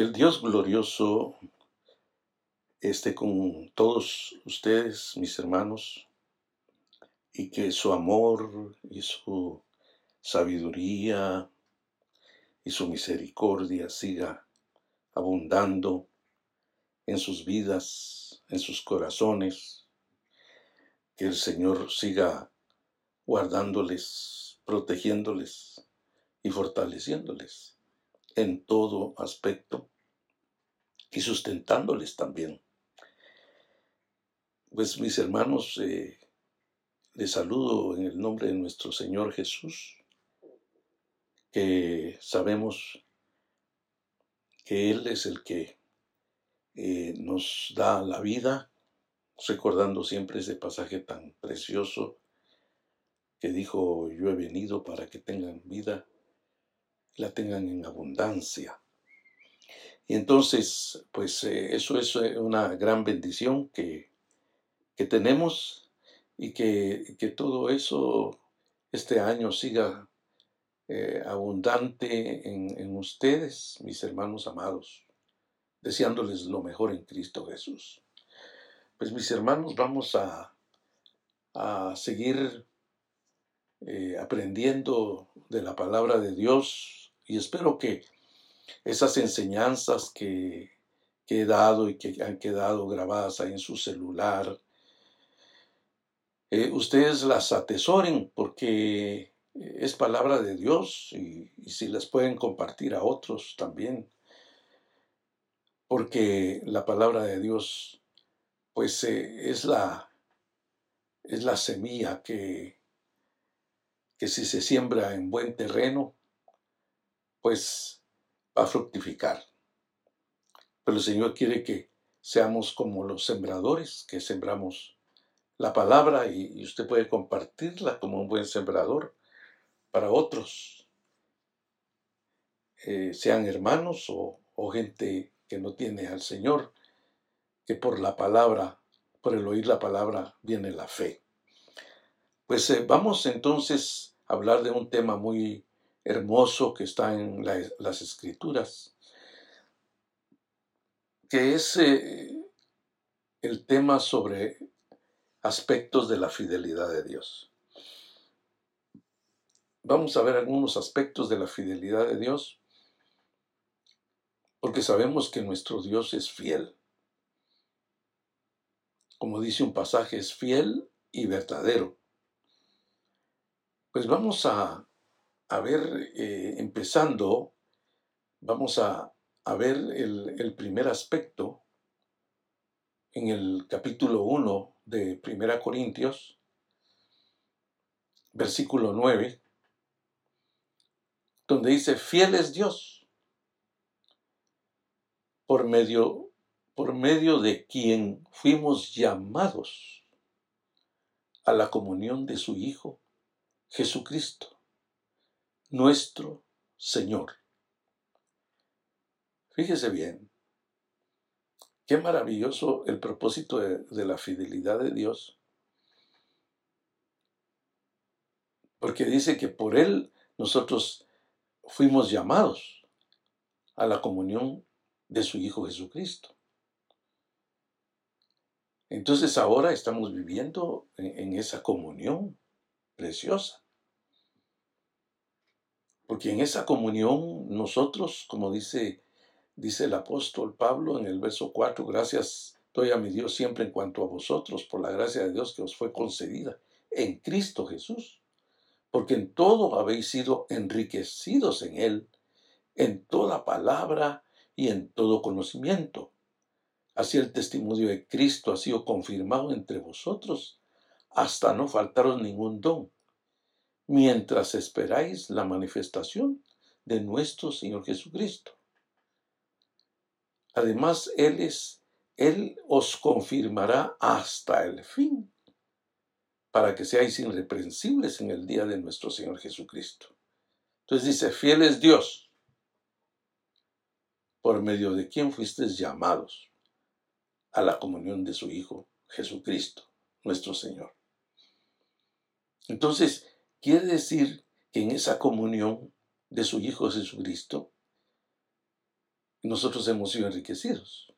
Que el Dios glorioso esté con todos ustedes, mis hermanos, y que su amor y su sabiduría y su misericordia siga abundando en sus vidas, en sus corazones, que el Señor siga guardándoles, protegiéndoles y fortaleciéndoles en todo aspecto y sustentándoles también. Pues mis hermanos, eh, les saludo en el nombre de nuestro Señor Jesús, que sabemos que Él es el que eh, nos da la vida, recordando siempre ese pasaje tan precioso que dijo, yo he venido para que tengan vida la tengan en abundancia. Y entonces, pues eh, eso es eh, una gran bendición que, que tenemos y que, que, todo eso este año siga eh, abundante en, ustedes, mis hermanos amados, deseándoles lo mejor en Cristo Jesús. Pues mis hermanos, vamos a, a seguir aprendiendo de la palabra de Dios y espero que esas enseñanzas que, he dado y que han quedado grabadas ahí en su celular, eh, ustedes las atesoren porque es palabra de Dios y, si las pueden compartir a otros también, porque la palabra de Dios pues eh, es, la, es la semilla que, que si se siembra en buen terreno, pues va a fructificar. Pero el Señor quiere que seamos como los sembradores, que sembramos la palabra y, usted puede compartirla como un buen sembrador para otros, eh, sean hermanos o, gente que no tiene al Señor, que por la palabra, por el oír la palabra, viene la fe. Pues eh, vamos entonces a hablar de un tema muy hermoso que está en las escrituras, que es eh, el tema sobre aspectos de la fidelidad de Dios. Vamos a ver algunos aspectos de la fidelidad de Dios, porque sabemos que nuestro Dios es fiel. Como dice un pasaje, es fiel y verdadero. Pues vamos a a ver, eh, empezando, vamos a, ver el, el, primer aspecto en el capítulo 1 de 1 Corintios, versículo 9, donde dice, fiel es Dios, por medio, por medio de quien fuimos llamados a la comunión de su Hijo, Jesucristo nuestro Señor. Fíjese bien, qué maravilloso el propósito de, la fidelidad de Dios. Porque dice que por Él nosotros fuimos llamados a la comunión de su Hijo Jesucristo. Entonces ahora estamos viviendo en esa comunión preciosa. Porque en esa comunión nosotros, como dice, dice el apóstol Pablo en el verso 4, gracias doy a mi Dios siempre en cuanto a vosotros, por la gracia de Dios que os fue concedida en Cristo Jesús. Porque en todo habéis sido enriquecidos en Él, en toda palabra y en todo conocimiento. Así el testimonio de Cristo ha sido confirmado entre vosotros, hasta no faltaros ningún don mientras esperáis la manifestación de nuestro Señor Jesucristo. Además, Él es, Él os confirmará hasta el fin, para que seáis irreprensibles en el día de nuestro Señor Jesucristo. Entonces dice, fiel es Dios, por medio de quien fuisteis llamados a la comunión de su Hijo Jesucristo, nuestro Señor. Entonces, Quiere decir que en esa comunión de su Hijo Jesucristo, nosotros hemos sido enriquecidos.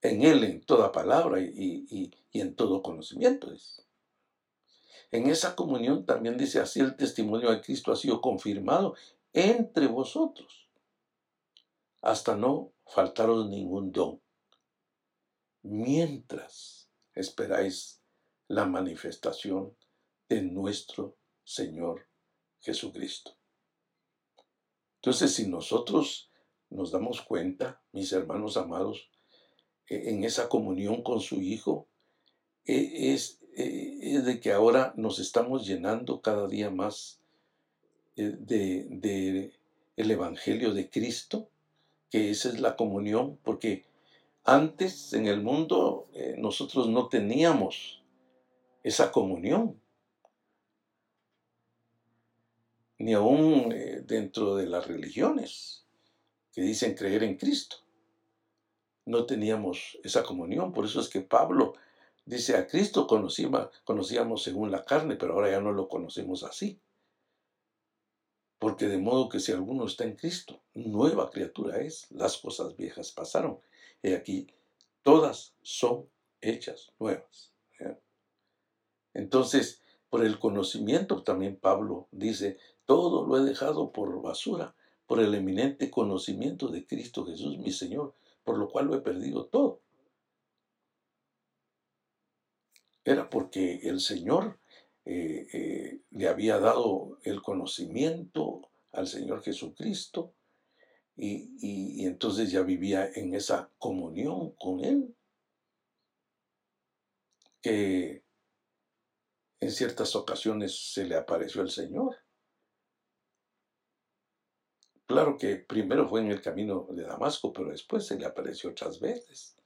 En Él, en toda palabra y, en todo conocimiento. En esa comunión también dice así el testimonio de Cristo ha sido confirmado entre vosotros, hasta no faltaros ningún don, mientras esperáis la manifestación de nuestro Señor Jesucristo. Entonces, si nosotros nos damos cuenta, mis hermanos amados, e, en esa comunión con su Hijo, e, es, e, es de que ahora nos estamos llenando cada día más de, de el Evangelio de Cristo, que esa es la comunión, porque antes en el mundo eh, nosotros no teníamos esa comunión ni aún eh, dentro de las religiones que dicen creer en Cristo. No teníamos esa comunión, por eso es que Pablo dice, a Cristo conocíamos, conocíamos según la carne, pero ahora ya no lo conocemos así. Porque de modo que si alguno está en Cristo, nueva criatura es, las cosas viejas pasaron. Y aquí todas son hechas nuevas. Entonces, por el conocimiento también Pablo dice, todo lo he dejado por basura, por el eminente conocimiento de Cristo Jesús, mi Señor, por lo cual lo he perdido todo. Era porque el Señor eh, eh, le había dado el conocimiento al Señor Jesucristo y, y entonces ya vivía en esa comunión con Él, que en ciertas ocasiones se le apareció el Señor Claro que primero fue en el camino de Damasco, pero después se le apareció otras veces,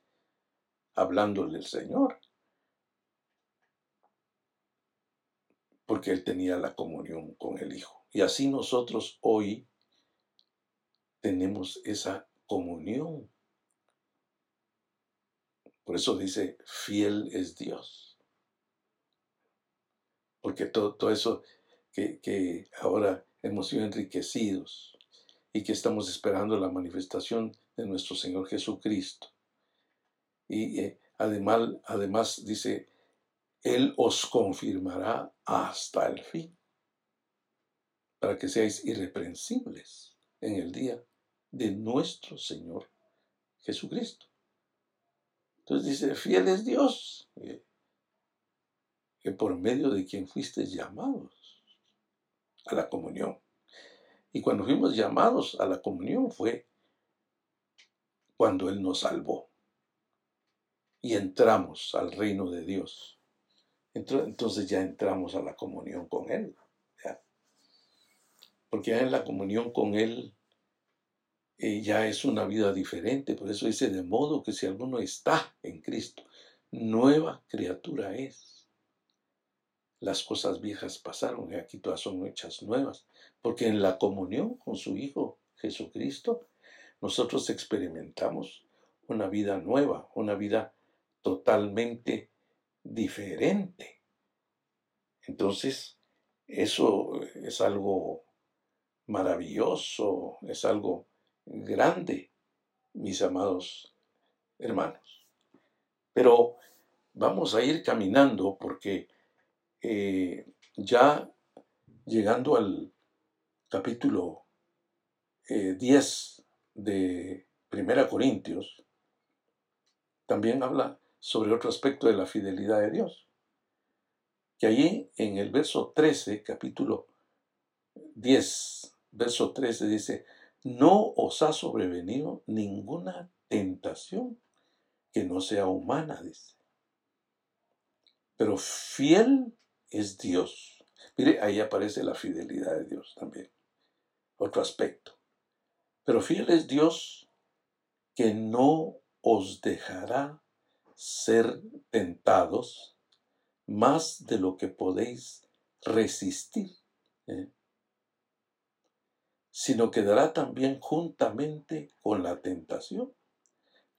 hablándole el Señor. Porque él tenía la comunión con el Hijo. Y así nosotros hoy tenemos esa comunión. Por eso dice, fiel es Dios. Porque todo, eso que, que ahora hemos sido enriquecidos y que estamos esperando la manifestación de nuestro Señor Jesucristo. Y eh, además, además dice, Él os confirmará hasta el fin, para que seáis irreprensibles en el día de nuestro Señor Jesucristo. Entonces dice, fiel es Dios, eh, que por medio de quien fuisteis llamados a la comunión. Y cuando fuimos llamados a la comunión fue cuando Él nos salvó y entramos al reino de Dios. Entonces ya entramos a la comunión con Él. Porque ya en la comunión con Él eh, ya es una vida diferente. Por eso dice, de modo que si alguno está en Cristo, nueva criatura es las cosas viejas pasaron y aquí todas son hechas nuevas, porque en la comunión con su Hijo Jesucristo, nosotros experimentamos una vida nueva, una vida totalmente diferente. Entonces, eso es algo maravilloso, es algo grande, mis amados hermanos. Pero vamos a ir caminando porque eh, ya llegando al capítulo 10 eh, de Primera Corintios, también habla sobre otro aspecto de la fidelidad de Dios. Que allí en el verso 13, capítulo 10, verso 13 dice, no os ha sobrevenido ninguna tentación que no sea humana, dice. Pero fiel es Dios. Mire, ahí aparece la fidelidad de Dios también. Otro aspecto. Pero fiel es Dios que no os dejará ser tentados más de lo que podéis resistir, ¿eh? sino que dará también juntamente con la tentación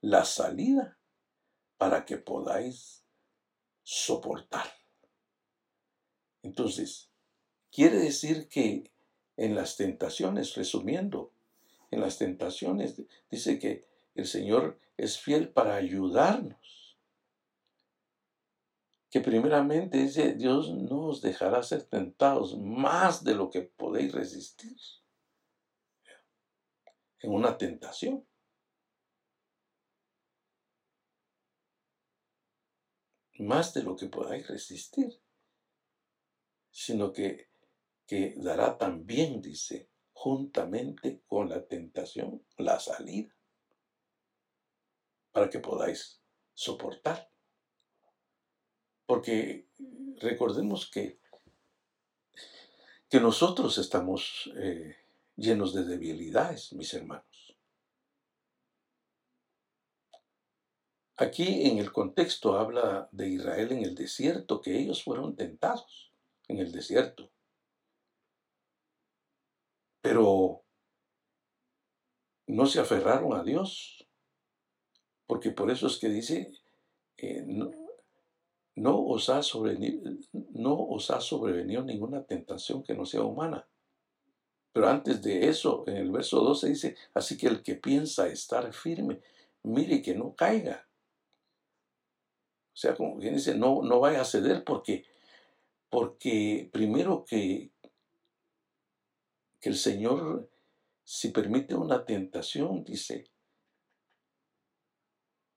la salida para que podáis soportar. Entonces, quiere decir que en las tentaciones, resumiendo, en las tentaciones. Dice que el Señor es fiel para ayudarnos. Que primeramente dice, Dios no os dejará ser tentados más de lo que podéis resistir. En una tentación. Más de lo que podáis resistir. Sino que, que dará también, dice, juntamente con la tentación, la salida para que podáis soportar. Porque recordemos que, que nosotros estamos eh, llenos de debilidades, mis hermanos. Aquí en el contexto habla de Israel en el desierto, que ellos fueron tentados en el desierto. Pero no se aferraron a Dios, porque por eso es que dice, eh, no, os ha no os ha sobrevenido ninguna tentación que no sea humana. Pero antes de eso, en el verso 12 dice, así que el que piensa estar firme, mire que no caiga. O sea, como quien dice, no, no vaya a ceder porque, porque primero que, que el Señor, si permite una tentación, dice,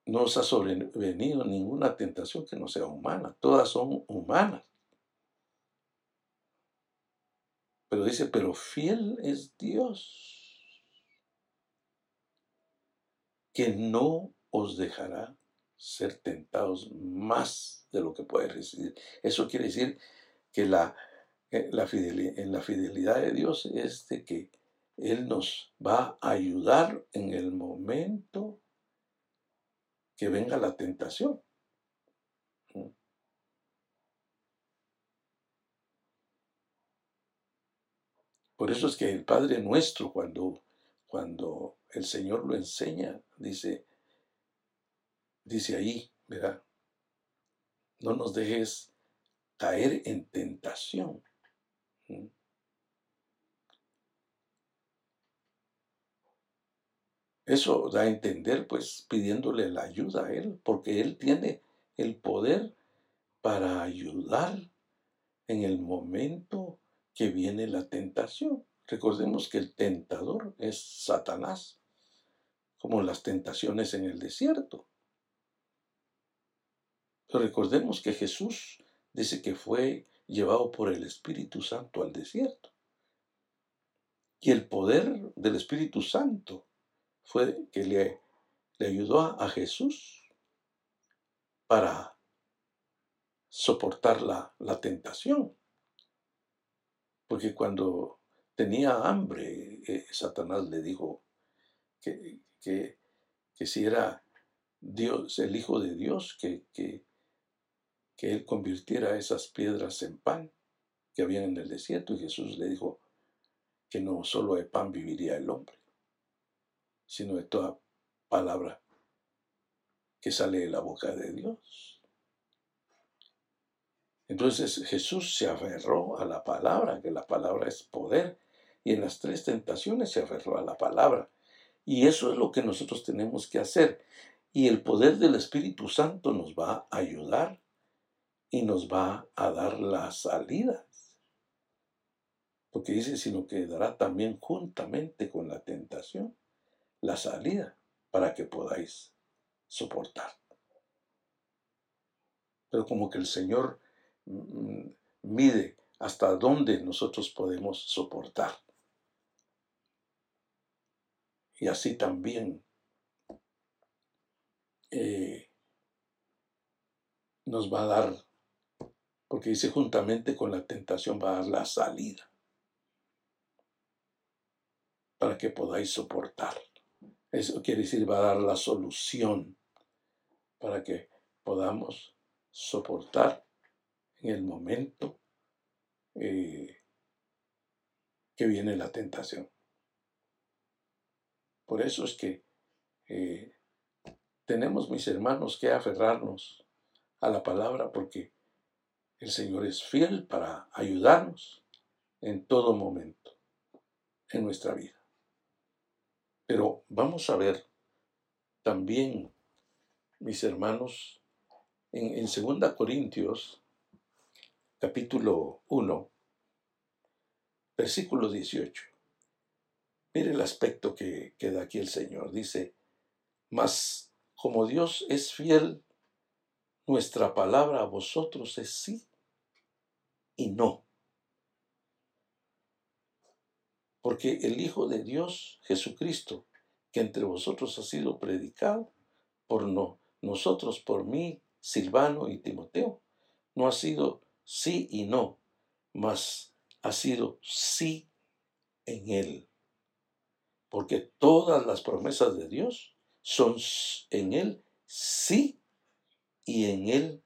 no os ha sobrevenido ninguna tentación que no sea humana. Todas son humanas. Pero dice, pero fiel es Dios, que no os dejará ser tentados más de lo que puede recibir. Eso quiere decir que la, eh, la fidelidad, en la fidelidad de Dios es de que Él nos va a ayudar en el momento que venga la tentación. Por eso es que el Padre nuestro, cuando, cuando el Señor lo enseña, dice, dice ahí, verá, no nos dejes caer en tentación. Eso da a entender, pues, pidiéndole la ayuda a Él, porque Él tiene el poder para ayudar en el momento que viene la tentación. Recordemos que el tentador es Satanás, como las tentaciones en el desierto. Recordemos que Jesús dice que fue llevado por el Espíritu Santo al desierto. Y el poder del Espíritu Santo fue que le, ayudó a, Jesús para soportar la, tentación. Porque cuando tenía hambre, eh, Satanás le dijo que, que, si era Dios, el Hijo de Dios, que, que él convirtiera esas piedras en pan que habían en el desierto. Y Jesús le dijo que no solo de pan viviría el hombre, sino de toda palabra que sale de la boca de Dios. Entonces Jesús se aferró a la palabra, que la palabra es poder, y en las tres tentaciones se aferró a la palabra. Y eso es lo que nosotros tenemos que hacer. Y el poder del Espíritu Santo nos va a ayudar y nos va a dar las salidas. Porque dice, sino que dará también juntamente con la tentación la salida para que podáis soportar. Pero como que el Señor mm, mide hasta dónde nosotros podemos soportar. Y así también eh, nos va a dar, porque dice juntamente con la tentación va a dar la salida para que podáis soportar. Eso quiere decir, va a dar la solución para que podamos soportar en el momento eh, que viene la tentación. Por eso es que eh, tenemos, mis hermanos, que aferrarnos a la palabra porque el Señor es fiel para ayudarnos en todo momento en nuestra vida. Pero vamos a ver también, mis hermanos, en, en 2 Corintios, capítulo 1, versículo 18. Mire el aspecto que, que da aquí el Señor. Dice, mas como Dios es fiel, nuestra palabra a vosotros es sí y no. Porque el Hijo de Dios, Jesucristo, que entre vosotros ha sido predicado por no, nosotros, por mí, Silvano y Timoteo, no ha sido sí y no, mas ha sido sí en Él. Porque todas las promesas de Dios son en Él sí y en Él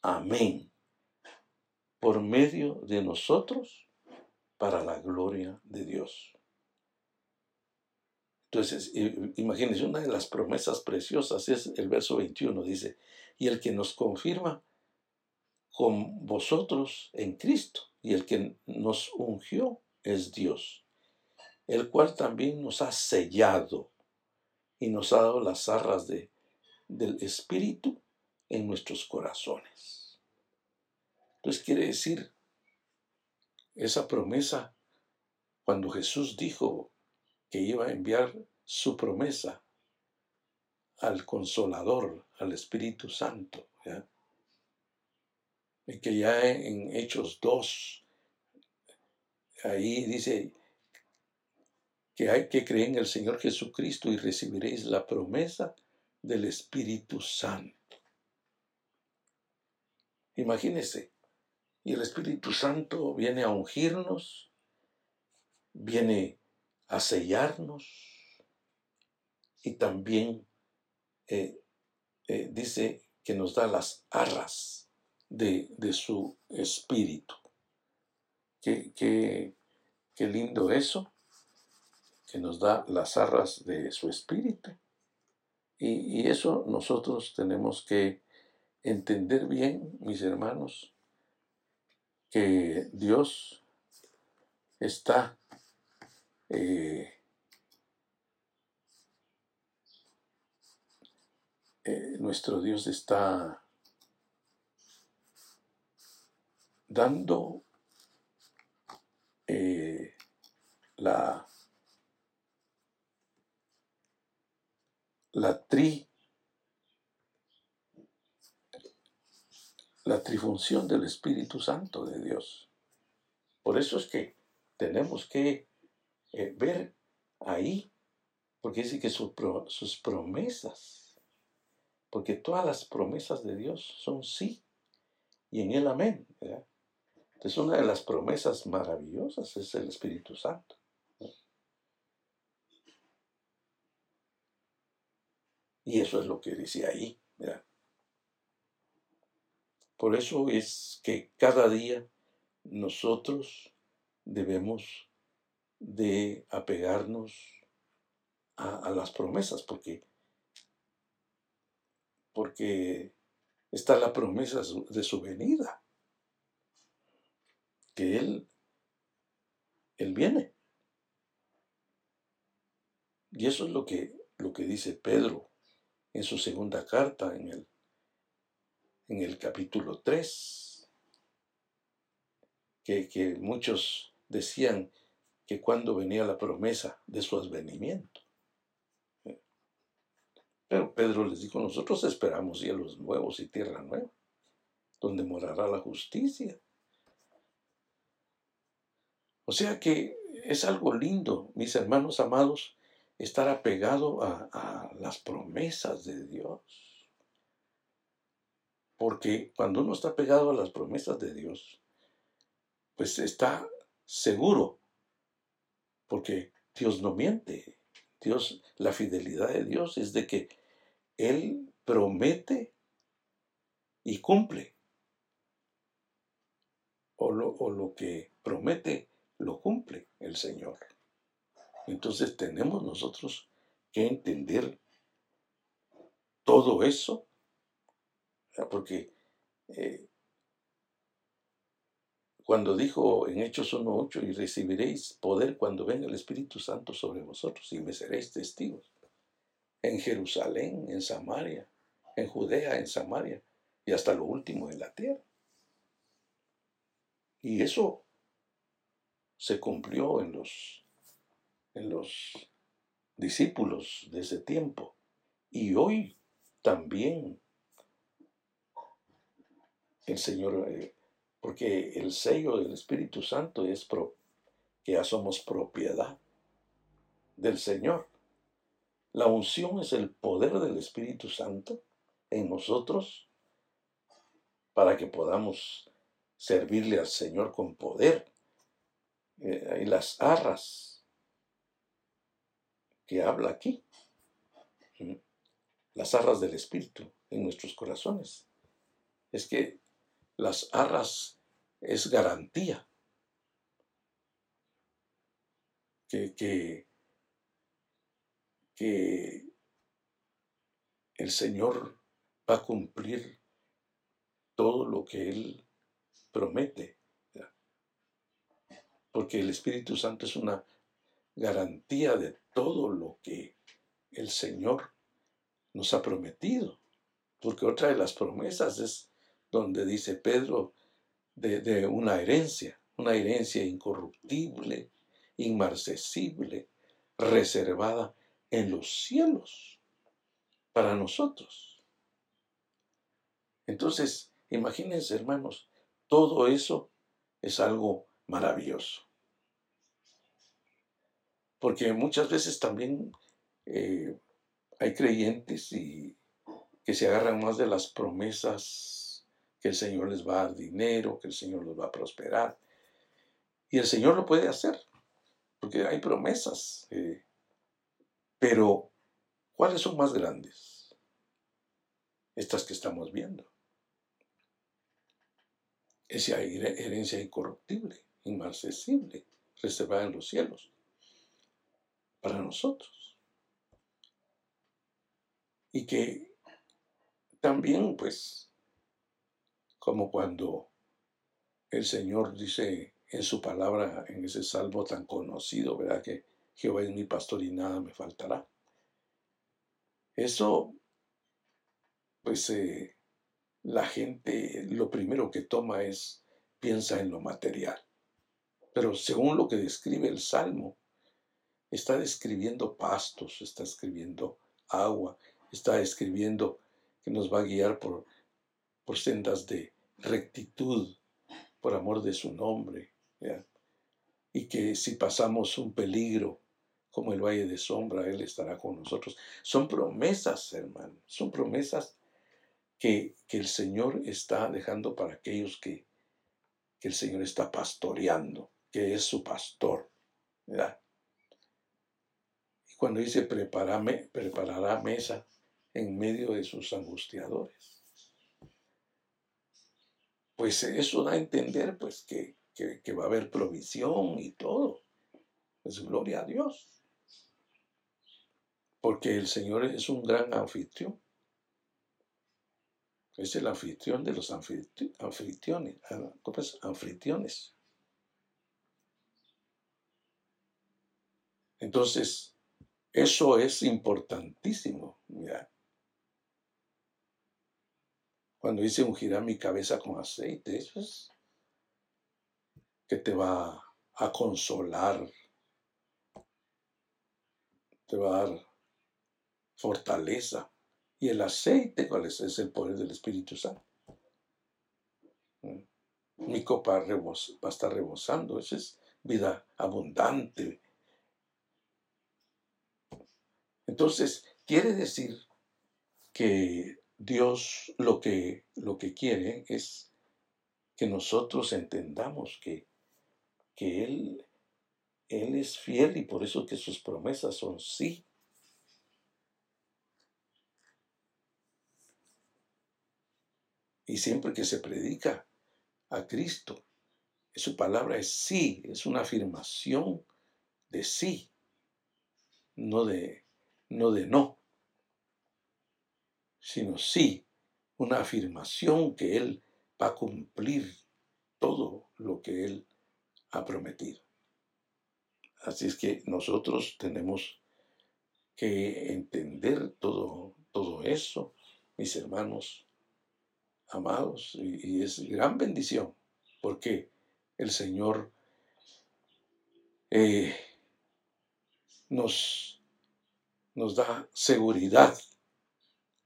amén. Por medio de nosotros para la gloria de Dios. Entonces, imagínense, una de las promesas preciosas es el verso 21, dice, y el que nos confirma con vosotros en Cristo, y el que nos ungió es Dios, el cual también nos ha sellado y nos ha dado las arras de, del Espíritu en nuestros corazones. Entonces quiere decir, esa promesa, cuando Jesús dijo que iba a enviar su promesa al consolador, al Espíritu Santo, y que ya en Hechos 2, ahí dice, que hay que creer en el Señor Jesucristo y recibiréis la promesa del Espíritu Santo. Imagínese, y el Espíritu Santo viene a ungirnos, viene a sellarnos y también eh, eh, dice que nos da las arras de, su espíritu. Qué, qué lindo eso que nos da las arras de su espíritu. Y, eso nosotros tenemos que entender bien, mis hermanos, que Dios está eh, eh, nuestro Dios está dando eh, la la tri la trifunción del Espíritu Santo de Dios. Por eso es que tenemos que eh, ver ahí, porque dice que sus promesas, porque todas las promesas de Dios son sí y en él amén. Entonces una de las promesas maravillosas es el Espíritu Santo. Y eso es lo que dice ahí. Por eso es que cada día nosotros debemos de apegarnos a, las promesas, porque, porque está la promesa de su venida, que Él, Él viene. Y eso es lo que, lo que dice Pedro en su segunda carta, en el, en el capítulo 3, que, que muchos decían que cuando venía la promesa de su advenimiento. Pero Pedro les dijo, nosotros esperamos cielos nuevos y tierra nueva, donde morará la justicia. O sea que es algo lindo, mis hermanos amados, estar apegado a, las promesas de Dios. Porque cuando uno está pegado a las promesas de Dios, pues está seguro, porque Dios no miente. Dios, la fidelidad de Dios es de que Él promete y cumple. O lo, o lo que promete, lo cumple el Señor. Entonces tenemos nosotros que entender todo eso, porque eh, cuando dijo en Hechos 1.8, y recibiréis poder cuando venga el Espíritu Santo sobre vosotros y me seréis testigos. En Jerusalén, en Samaria, en Judea, en Samaria y hasta lo último en la tierra. Y eso se cumplió en los, en los discípulos de ese tiempo. Y hoy también el Señor, eh, porque el sello del Espíritu Santo es que ya somos propiedad del Señor. La unción es el poder del Espíritu Santo en nosotros para que podamos servirle al Señor con poder. Eh, y las arras que habla aquí, las arras del Espíritu en nuestros corazones. Es que las arras es garantía que, que, el Señor va a cumplir todo lo que Él promete. Porque el Espíritu Santo es una garantía de todo lo que el Señor nos ha prometido. Porque otra de las promesas es donde dice Pedro de, una herencia, una herencia incorruptible, inmarcesible, reservada en los cielos para nosotros. Entonces, imagínense, hermanos, todo eso es algo maravilloso. Porque muchas veces también eh, hay creyentes que se agarran más de las promesas que el Señor les va a dar dinero, que el Señor los va a prosperar. Y el Señor lo puede hacer, porque hay promesas. Eh, pero, ¿cuáles son más grandes? Estas que estamos viendo. Esa herencia incorruptible, inmarcesible, reservada en los cielos, para nosotros. Y que también, pues, como cuando el Señor dice en su palabra, en ese salmo tan conocido, ¿verdad? Que Jehová es mi pastor y nada me faltará. Eso, pues eh, la gente lo primero que toma es, piensa en lo material. Pero según lo que describe el Salmo, está describiendo pastos, está escribiendo agua, está describiendo que nos va a guiar por, por sendas de rectitud por amor de su nombre. Y que si pasamos un peligro como el valle de sombra, Él estará con nosotros. Son promesas, hermano, son promesas que, el Señor está dejando para aquellos que, que, el Señor está pastoreando, que es su pastor. Y cuando dice preparará mesa en medio de sus angustiadores pues eso da a entender pues que, va a haber provisión y todo. Es pues, gloria a Dios. Porque el Señor es un gran anfitrión. Es el anfitrión de los anfitriones. Ah, ¿Cómo es? Anfitriones. Entonces, eso es importantísimo. Mira, cuando dice ungirá mi cabeza con aceite, eso es que te va a consolar, te va a dar fortaleza. Y el aceite, ¿cuál es? Es el poder del Espíritu Santo. Mm. Mi copa va a estar rebosando, eso es vida abundante. Entonces, quiere decir que Dios lo que, lo que quiere es que nosotros entendamos que, que Él, Él es fiel y por eso que sus promesas son sí. Y siempre que se predica a Cristo, su palabra es sí, es una afirmación de sí, no de no. De no sino sí una afirmación que Él va a cumplir todo lo que Él ha prometido. Así es que nosotros tenemos que entender todo, todo eso, mis hermanos amados, y, es gran bendición, porque el Señor eh, nos, nos da seguridad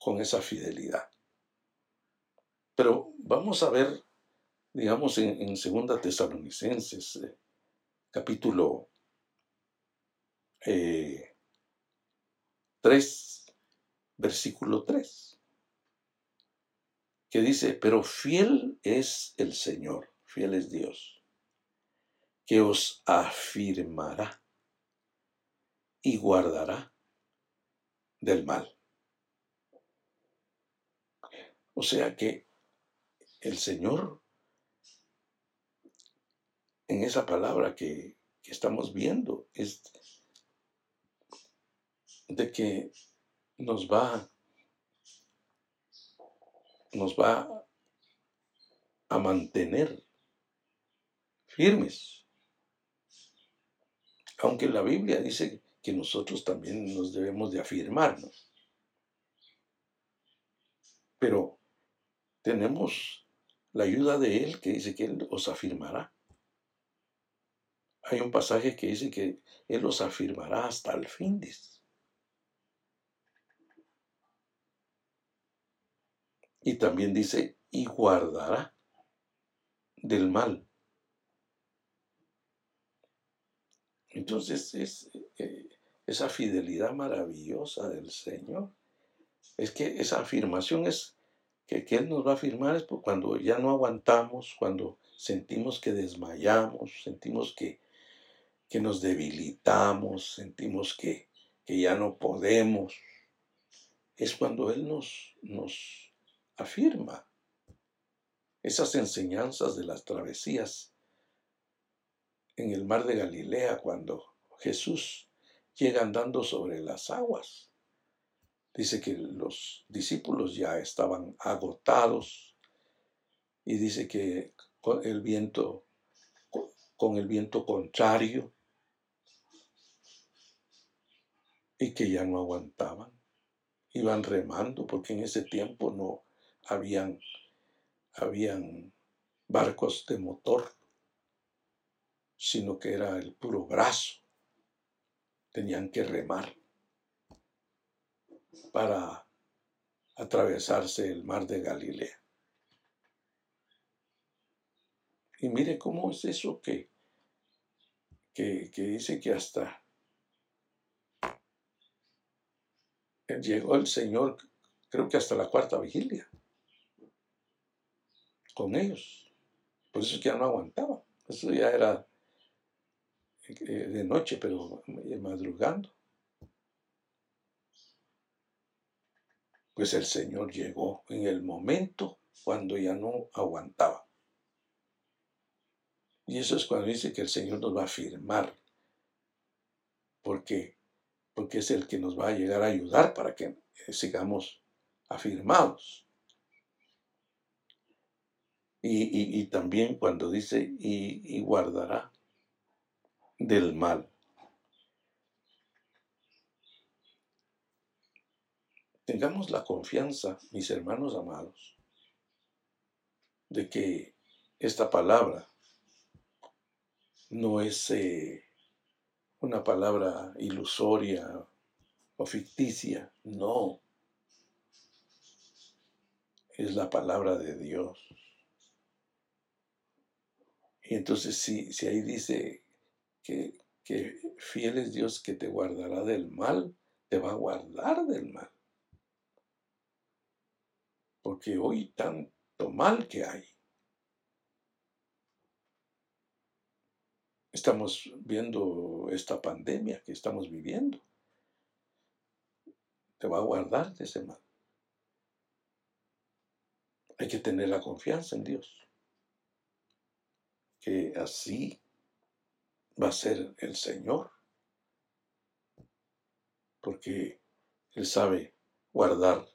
con esa fidelidad. Pero vamos a ver, digamos, en, en Segunda Tesalonicenses, eh, capítulo 3, eh, versículo 3, que dice, pero fiel es el Señor, fiel es Dios, que os afirmará y guardará del mal. O sea que el Señor, en esa palabra que, estamos viendo, es de que nos va, nos va a mantener firmes. Aunque la Biblia dice que nosotros también nos debemos de afirmarnos. Pero tenemos la ayuda de Él que dice que Él os afirmará. Hay un pasaje que dice que Él os afirmará hasta el fin. Y también dice, y guardará del mal. Entonces es eh, esa fidelidad maravillosa del Señor. Es que esa afirmación es que, Él nos va a afirmar es cuando ya no aguantamos, cuando sentimos que desmayamos, sentimos que, que nos debilitamos, sentimos que, que ya no podemos. Es cuando Él nos, nos afirma esas enseñanzas de las travesías en el mar de Galilea cuando Jesús llega andando sobre las aguas Dice que los discípulos ya estaban agotados y dice que con el viento, con el viento contrario y que ya no aguantaban. Iban remando porque en ese tiempo no habían, habían barcos de motor, sino que era el puro brazo. Tenían que remar para atravesarse el mar de Galilea. Y mire cómo es eso que, que, dice que hasta llegó el Señor, creo que hasta la cuarta vigilia, con ellos. Por eso es que ya no aguantaba. Eso ya era eh, de noche, pero madrugando. Pues el Señor llegó en el momento cuando ya no aguantaba. Y eso es cuando dice que el Señor nos va a afirmar. ¿Por qué? Porque es el que nos va a llegar a ayudar para que sigamos afirmados. Y, también cuando dice y guardará del mal. Tengamos la confianza, mis hermanos amados, de que esta palabra no es eh, una palabra ilusoria o ficticia, no. Es la palabra de Dios. Y entonces si, si ahí dice que, que fiel es Dios que te guardará del mal, te va a guardar del mal porque hoy tanto mal que hay. Estamos viendo esta pandemia que estamos viviendo. Te va a guardar de ese mal. Hay que tener la confianza en Dios. Que así va a ser el Señor. Porque Él sabe guardar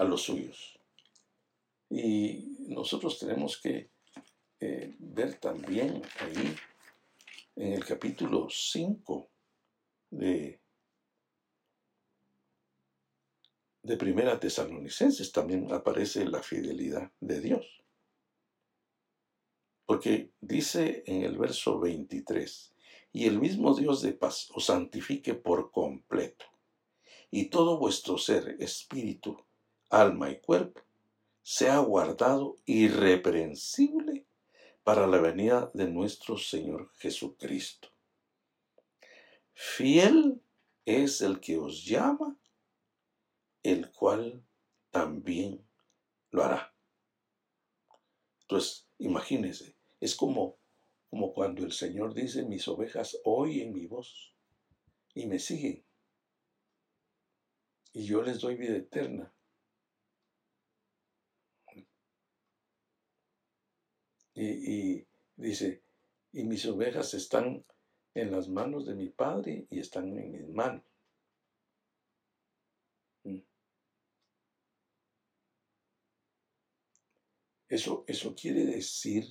a los suyos. Y nosotros tenemos que, eh, ver también ahí en el capítulo 5 de, de Primera Tesalonicenses también aparece la fidelidad de Dios. Porque dice en el verso 23, y el mismo Dios de paz os santifique por completo, y todo vuestro ser, espíritu, alma y cuerpo, sea guardado irreprensible para la venida de nuestro Señor Jesucristo. Fiel es el que os llama, el cual también lo hará. Entonces, imagínense, es como, como cuando el Señor dice, mis ovejas oyen mi voz y me siguen. Y yo les doy vida eterna. Y, dice, y mis ovejas están en las manos de mi Padre y están en mis manos. Mm. Eso, eso quiere decir,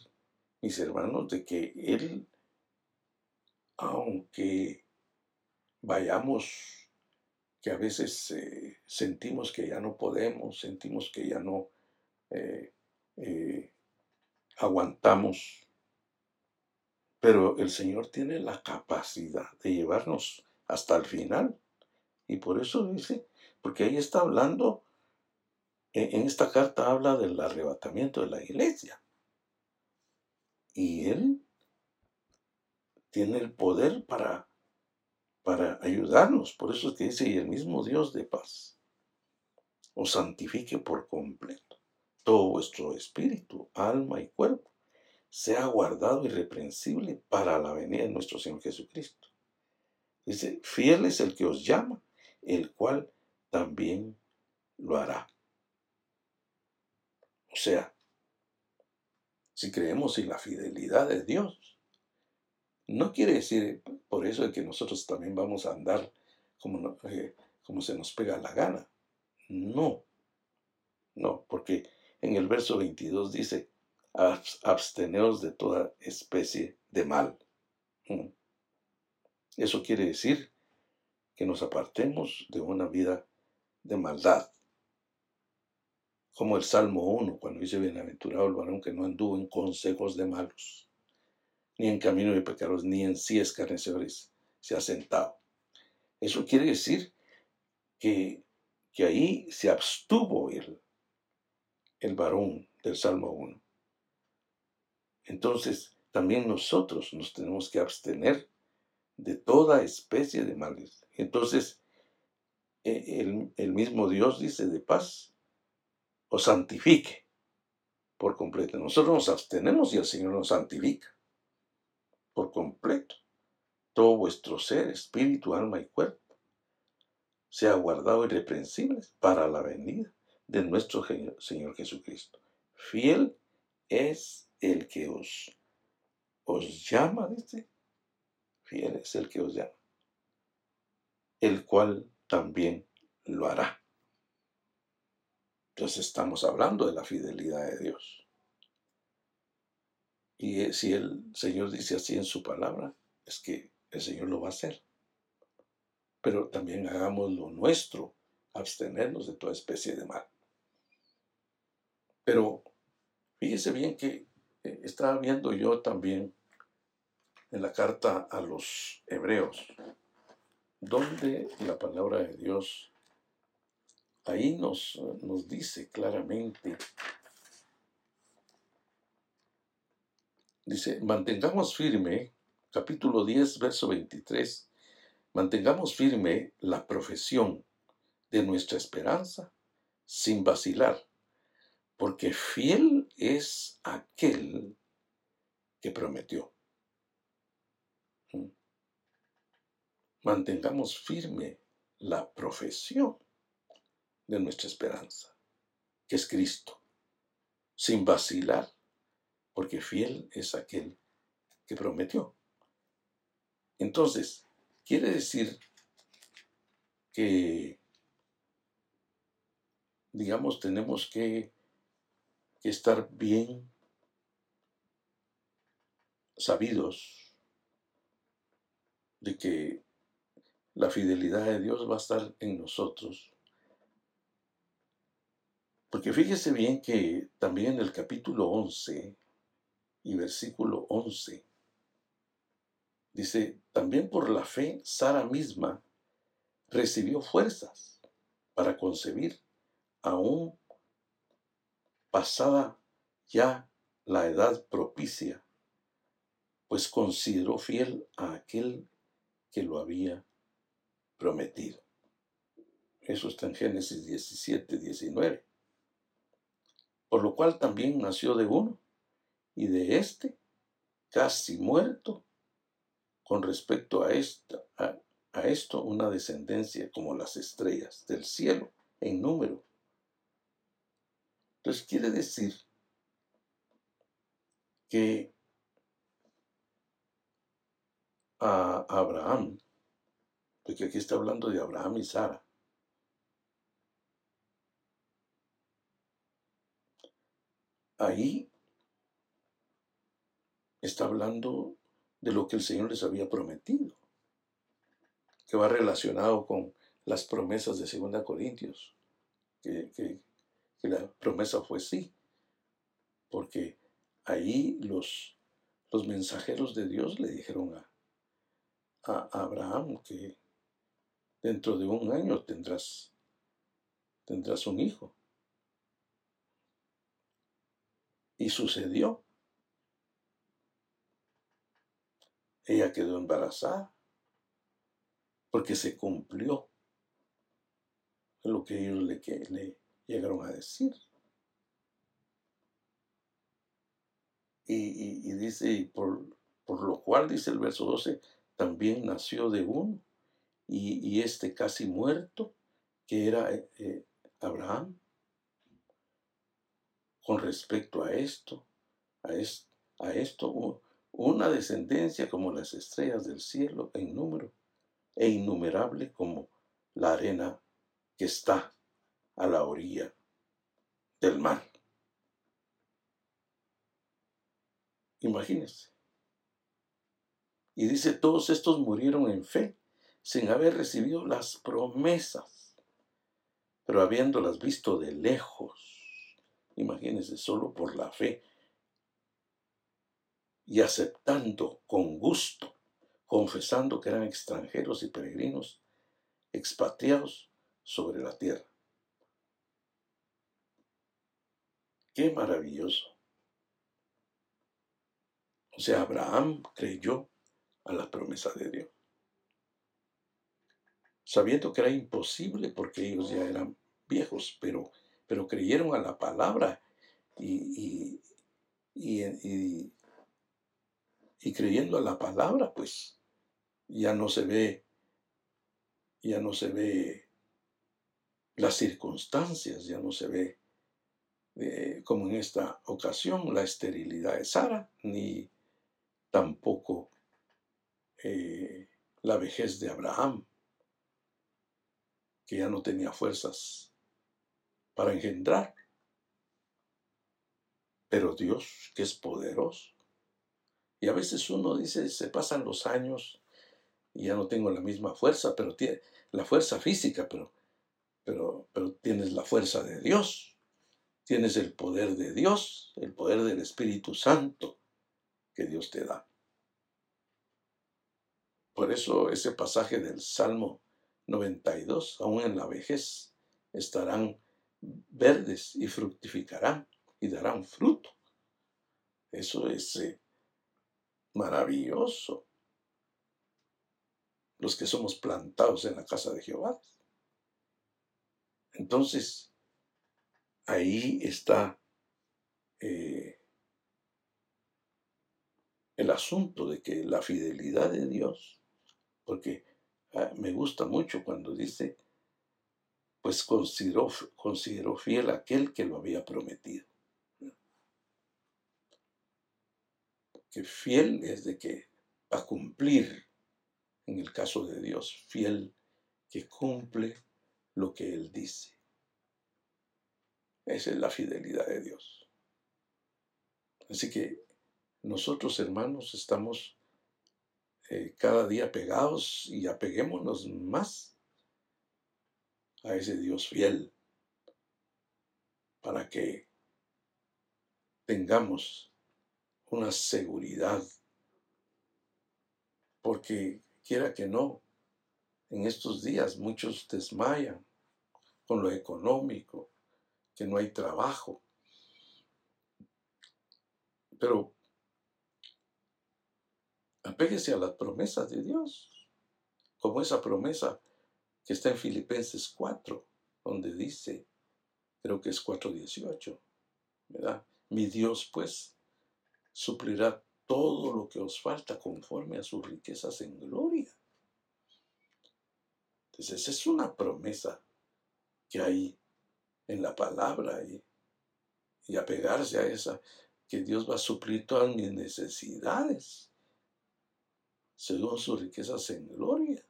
mis hermanos, de que Él, aunque vayamos, que a veces eh, sentimos que ya no podemos, sentimos que ya no eh, eh, aguantamos. Pero el Señor tiene la capacidad de llevarnos hasta el final. Y por eso dice, porque ahí está hablando, en esta carta habla del arrebatamiento de la iglesia. Y Él tiene el poder para, para ayudarnos. Por eso es que dice, y el mismo Dios de paz os santifique por completo todo vuestro espíritu, alma y cuerpo sea guardado irreprensible para la venida de nuestro Señor Jesucristo. Dice, fiel es el que os llama, el cual también lo hará. O sea, si creemos en la fidelidad de Dios, no quiere decir por eso que nosotros también vamos a andar como, eh, como se nos pega la gana. No, no, porque en el verso 22 dice, absteneos de toda especie de mal. Mm. Eso quiere decir que nos apartemos de una vida de maldad. Como el Salmo 1, cuando dice, bienaventurado el varón que no anduvo en consejos de malos, ni en camino de pecados, ni en sí escarnecedores se ha sentado. Eso quiere decir que, que ahí se abstuvo él el varón del Salmo 1. Entonces, también nosotros nos tenemos que abstener de toda especie de males. Entonces, e, el, el mismo Dios dice de paz, os santifique por completo. Nosotros nos abstenemos y el Señor nos santifica por completo. Todo vuestro ser, espíritu, alma y cuerpo sea guardado irreprensible para la venida de nuestro Señor Jesucristo. Fiel es el que os, os llama, dice. Fiel es el que os llama, el cual también lo hará. Entonces estamos hablando de la fidelidad de Dios. Y si el Señor dice así en su palabra, es que el Señor lo va a hacer. Pero también hagamos lo nuestro, abstenernos de toda especie de mal. Pero fíjese bien que eh, estaba viendo yo también en la carta a los hebreos, donde la palabra de Dios ahí nos, nos dice claramente, dice, mantengamos firme, capítulo 10, verso 23, mantengamos firme la profesión de nuestra esperanza sin vacilar porque fiel es aquel que prometió. Mantengamos firme la profesión de nuestra esperanza, que es Cristo, sin vacilar, porque fiel es aquel que prometió. Entonces, quiere decir que, digamos, tenemos que que estar bien sabidos de que la fidelidad de Dios va a estar en nosotros. Porque fíjese bien que también en el capítulo 11 y versículo 11 dice, también por la fe Sara misma recibió fuerzas para concebir, aún pasada ya la edad propicia, pues consideró fiel a aquel que lo había prometido. Eso está en Génesis 17, 19. Por lo cual también nació de uno, y de éste, casi muerto, con respecto a, a esto una descendencia como las estrellas del cielo en número. Entonces quiere decir que a Abraham, porque aquí está hablando de Abraham y Sara, ahí está hablando de lo que el Señor les había prometido que va relacionado con las promesas de 2 Corintios, que, la promesa fue sí, porque ahí los, los mensajeros de Dios le dijeron a, a Abraham que dentro de un año tendrás, tendrás un hijo. Y sucedió. Ella quedó embarazada porque se cumplió lo que ellos le, le llegaron a decir. Y, dice, por, por, lo cual, dice el verso 12, también nació de uno, y, este casi muerto, que era eh, eh, Abraham, con respecto a esto, a, a esto, una descendencia como las estrellas del cielo en número e innumerable como la arena que está a la orilla del mar. Imagínense. Y dice, todos estos murieron en fe, sin haber recibido las promesas, pero habiéndolas visto de lejos. Imagínense, solo por la fe. Y aceptando con gusto confesando que eran extranjeros y peregrinos, expatriados sobre la tierra. Qué maravilloso. O sea, Abraham creyó a la promesa de Dios, sabiendo que era imposible porque ellos ya eran viejos, pero, pero creyeron a la palabra y, y, y, y creyendo a la palabra, pues ya no se ve, ya no se ve las circunstancias, ya no se ve eh, como en esta ocasión la esterilidad de Sara, ni tampoco eh, la vejez de Abraham, que ya no tenía fuerzas para engendrar. Pero Dios, que es poderoso, y a veces uno dice, se pasan los años y ya no tengo la misma fuerza, pero tiene la fuerza física, pero, pero, pero tienes la fuerza de Dios, tienes el poder de Dios, el poder del Espíritu Santo que Dios te da. Por eso ese pasaje del Salmo 92, aún en la vejez, estarán verdes y fructificarán y darán fruto. Eso es eh, maravilloso los que somos plantados en la casa de Jehová. Entonces, ahí está eh, el asunto de que la fidelidad de Dios, porque ah, me gusta mucho cuando dice, pues consideró, fiel aquel que lo había prometido. Que fiel es de que va a cumplir en el caso de Dios, fiel que cumple lo que Él dice. Esa es la fidelidad de Dios. Así que nosotros hermanos estamos eh, cada día pegados y apeguémonos más a ese Dios fiel para que tengamos una seguridad. Porque quiera que no, en estos días muchos desmayan con lo económico, que no hay trabajo. Pero apéguese a las promesas de Dios, como esa promesa que está en Filipenses 4, donde dice, creo que es 4.18, ¿verdad? Mi Dios pues suplirá todo lo que os falta conforme a sus riquezas en gloria. Entonces, esa es una promesa que hay en la palabra y, y apegarse a esa, que Dios va a suplir todas mis necesidades según sus riquezas en gloria.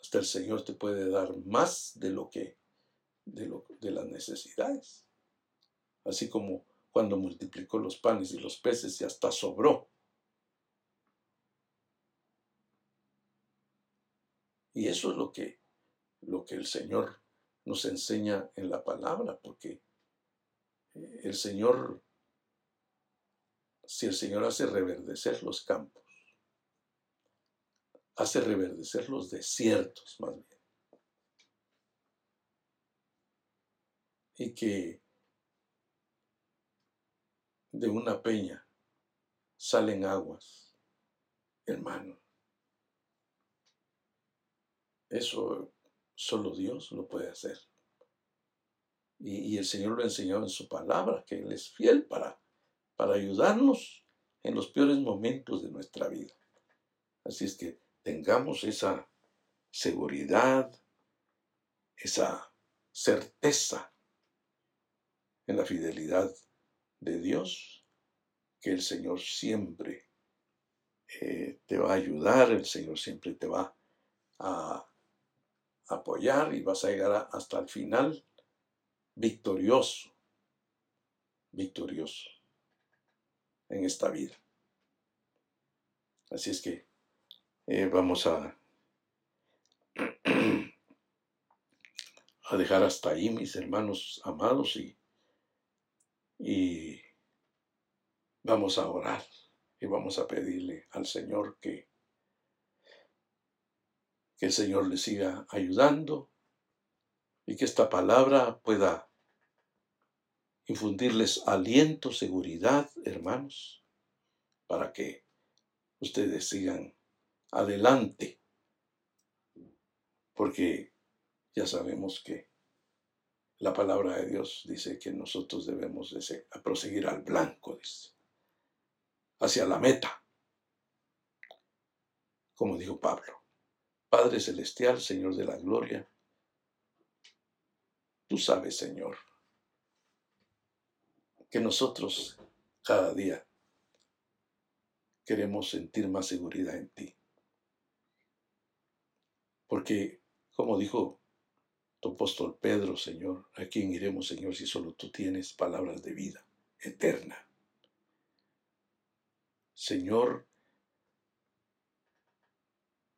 Hasta el Señor te puede dar más de lo que, de, lo, de las necesidades. Así como cuando multiplicó los panes y los peces y hasta sobró. Y eso es lo que, lo que el Señor nos enseña en la palabra, porque el Señor si el Señor hace reverdecer los campos, hace reverdecer los desiertos más bien, y que de una peña salen aguas, hermano. Eso solo Dios lo puede hacer. Y, y, el Señor lo ha enseñado en su palabra, que Él es fiel para para ayudarnos en los peores momentos de nuestra vida. Así es que tengamos esa seguridad, esa certeza en la fidelidad de Dios, que el Señor siempre eh, te va a ayudar, el Señor siempre te va a apoyar y vas a llegar hasta el final victorioso, victorioso en esta vida. Así es que eh, vamos a, a dejar hasta ahí, mis hermanos amados, y, y vamos a orar y vamos a pedirle al Señor que, que el Señor le siga ayudando y que esta palabra pueda infundirles aliento, seguridad, hermanos, para que ustedes sigan adelante, porque ya sabemos que la palabra de Dios dice que nosotros debemos de proseguir al blanco, hacia la meta, como dijo Pablo. Padre Celestial, Señor de la Gloria, tú sabes, Señor, que nosotros cada día queremos sentir más seguridad en ti. Porque, como dijo tu apóstol Pedro, Señor, ¿a quién iremos, Señor, si solo tú tienes palabras de vida eterna? Señor,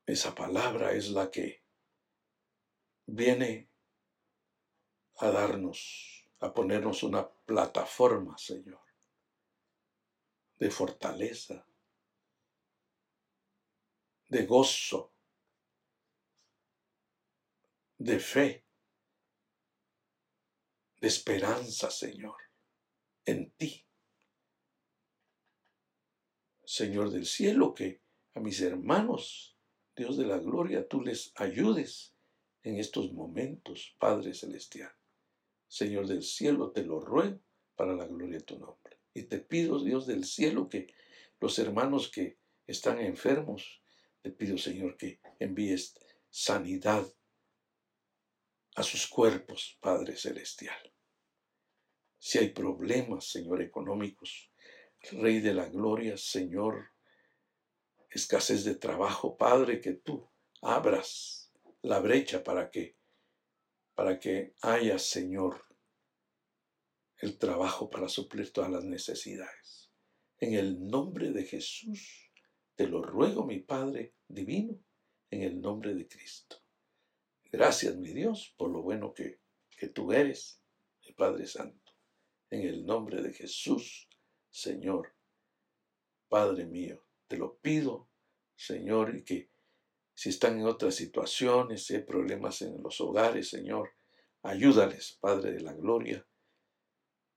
esa palabra es la que viene a darnos a ponernos una plataforma, Señor, de fortaleza, de gozo, de fe, de esperanza, Señor, en ti. Señor del cielo, que a mis hermanos, Dios de la gloria, tú les ayudes en estos momentos, Padre Celestial. Señor del cielo, te lo ruego para la gloria de tu nombre. Y te pido, Dios del cielo, que los hermanos que están enfermos, te pido, Señor, que envíes sanidad a sus cuerpos, Padre Celestial. Si hay problemas, Señor, económicos, Rey de la Gloria, Señor, escasez de trabajo, Padre, que tú abras la brecha para que para que haya, Señor, el trabajo para suplir todas las necesidades. En el nombre de Jesús, te lo ruego, mi Padre divino, en el nombre de Cristo. Gracias, mi Dios, por lo bueno que, que tú eres, mi Padre Santo. En el nombre de Jesús, Señor, Padre mío, te lo pido, Señor, y que si están en otras situaciones, si hay problemas en los hogares, Señor, ayúdales, Padre de la Gloria.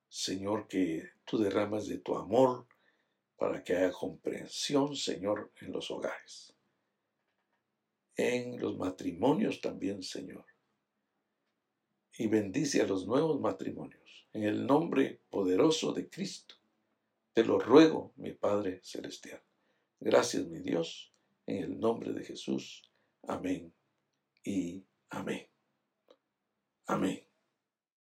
Señor, que tú derramas de tu amor para que haya comprensión, Señor, en los hogares. En los matrimonios también, Señor. Y bendice a los nuevos matrimonios. En el nombre poderoso de Cristo. Te lo ruego, mi Padre Celestial. Gracias, mi Dios en el nombre de Jesús. Amén y amén. Amén.